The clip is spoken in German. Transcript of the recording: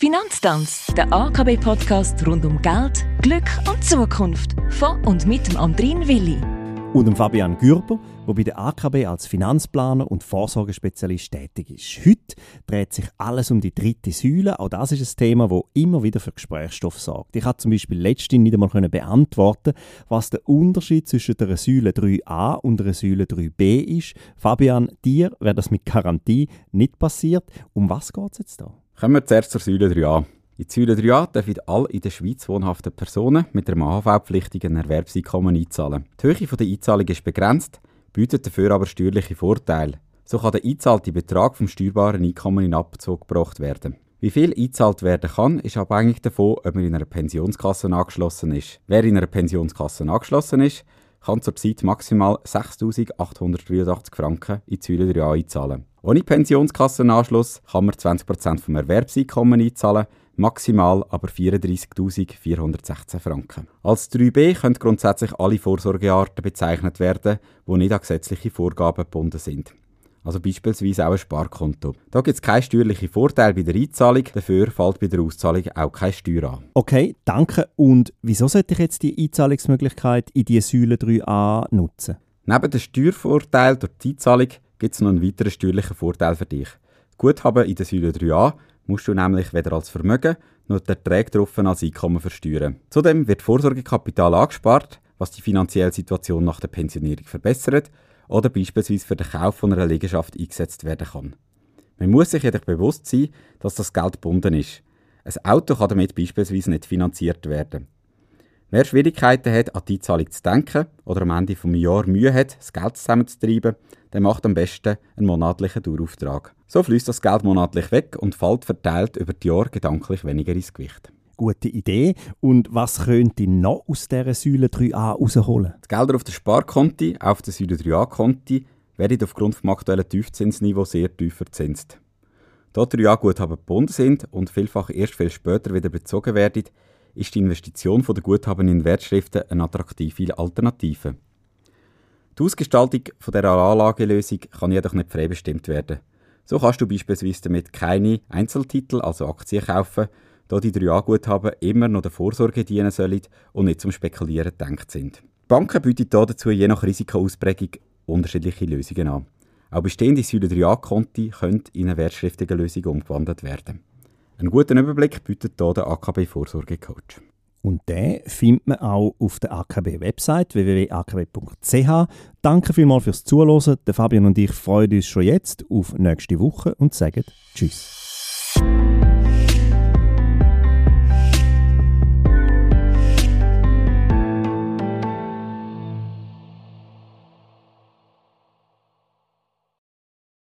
Finanztanz, der AKB-Podcast rund um Geld, Glück und Zukunft. Von und mit dem Andrin Willi. Und dem Fabian Gürber, der bei der AKB als Finanzplaner und Vorsorgespezialist tätig ist. Heute dreht sich alles um die dritte Säule. Auch das ist ein Thema, das immer wieder für Gesprächsstoff sorgt. Ich habe zum Beispiel letztens nicht einmal beantworten was der Unterschied zwischen der Säule 3a und der Säule 3b ist. Fabian, dir wäre das mit Garantie nicht passiert. Um was geht es jetzt da? Kommen wir zuerst zur Säule 3a. In Säule 3a dürfen alle in der Schweiz wohnhaften Personen mit einem AHV-pflichtigen Erwerbseinkommen einzahlen. Die Höhe der Einzahlung ist begrenzt, bietet dafür aber steuerliche Vorteile. So kann der eingezahlte Betrag vom steuerbaren Einkommen in Abzug gebracht werden. Wie viel eingezahlt werden kann, ist abhängig davon, ob man in einer Pensionskasse angeschlossen ist. Wer in einer Pensionskasse angeschlossen ist, kann zurzeit maximal 6.883 Franken in Säule 3a einzahlen. Ohne Pensionskassenanschluss kann man 20% vom Erwerbseinkommen einzahlen, maximal aber 34.416 Franken. Als 3b können grundsätzlich alle Vorsorgearten bezeichnet werden, die nicht an gesetzliche Vorgaben gebunden sind. Also beispielsweise auch ein Sparkonto. Da gibt es keinen steuerlichen Vorteil bei der Einzahlung, dafür fällt bei der Auszahlung auch keine Steuer an. Okay, danke. Und wieso sollte ich jetzt die Einzahlungsmöglichkeit in die Säule 3a nutzen? Neben dem Steuervorteil durch die Einzahlung gibt es noch einen weiteren steuerlichen Vorteil für dich. Guthaben in der Säule 3a musst du nämlich weder als Vermögen noch die Erträge darauf als Einkommen versteuern. Zudem wird Vorsorgekapital angespart, was die finanzielle Situation nach der Pensionierung verbessert oder beispielsweise für den Kauf von einer Liegenschaft eingesetzt werden kann. Man muss sich jedoch bewusst sein, dass das Geld gebunden ist. Ein Auto kann damit beispielsweise nicht finanziert werden. Wer Schwierigkeiten hat, an die Einzahlung zu denken oder am Ende des Jahres Mühe hat, das Geld zusammenzutreiben, der macht am besten einen monatlichen Dauerauftrag. So fließt das Geld monatlich weg und fällt verteilt über die Jahre gedanklich weniger ins Gewicht. Gute Idee. Und was könnte noch aus dieser Säule 3a rausholen? Die Gelder auf den Sparkonti, auf der Säule 3a-Konti, werden aufgrund des aktuellen Tiefzinsniveaus sehr tief verzinst. Da 3a-Guthaben gebunden sind und vielfach erst viel später wieder bezogen werden, ist die Investition der Guthaben in Wertschriften eine attraktive Alternative. Die Ausgestaltung dieser Anlagelösung kann jedoch nicht frei bestimmt werden. So kannst du beispielsweise damit keine Einzeltitel, also Aktien kaufen, da die 3A-Guthaben immer noch der Vorsorge dienen sollen und nicht zum Spekulieren gedacht sind. Die Banken bieten dazu je nach Risikoausprägung unterschiedliche Lösungen an. Auch bestehende Säule 3A-Konti können in eine wertschriftige Lösung umgewandelt werden. Einen guten Überblick bietet hier der AKB Vorsorgecoach. Und den findet man auch auf der AKB-Website www.akb.ch. Danke vielmals fürs Zuhören. Der Fabian und ich freuen uns schon jetzt auf nächste Woche und sagen Tschüss.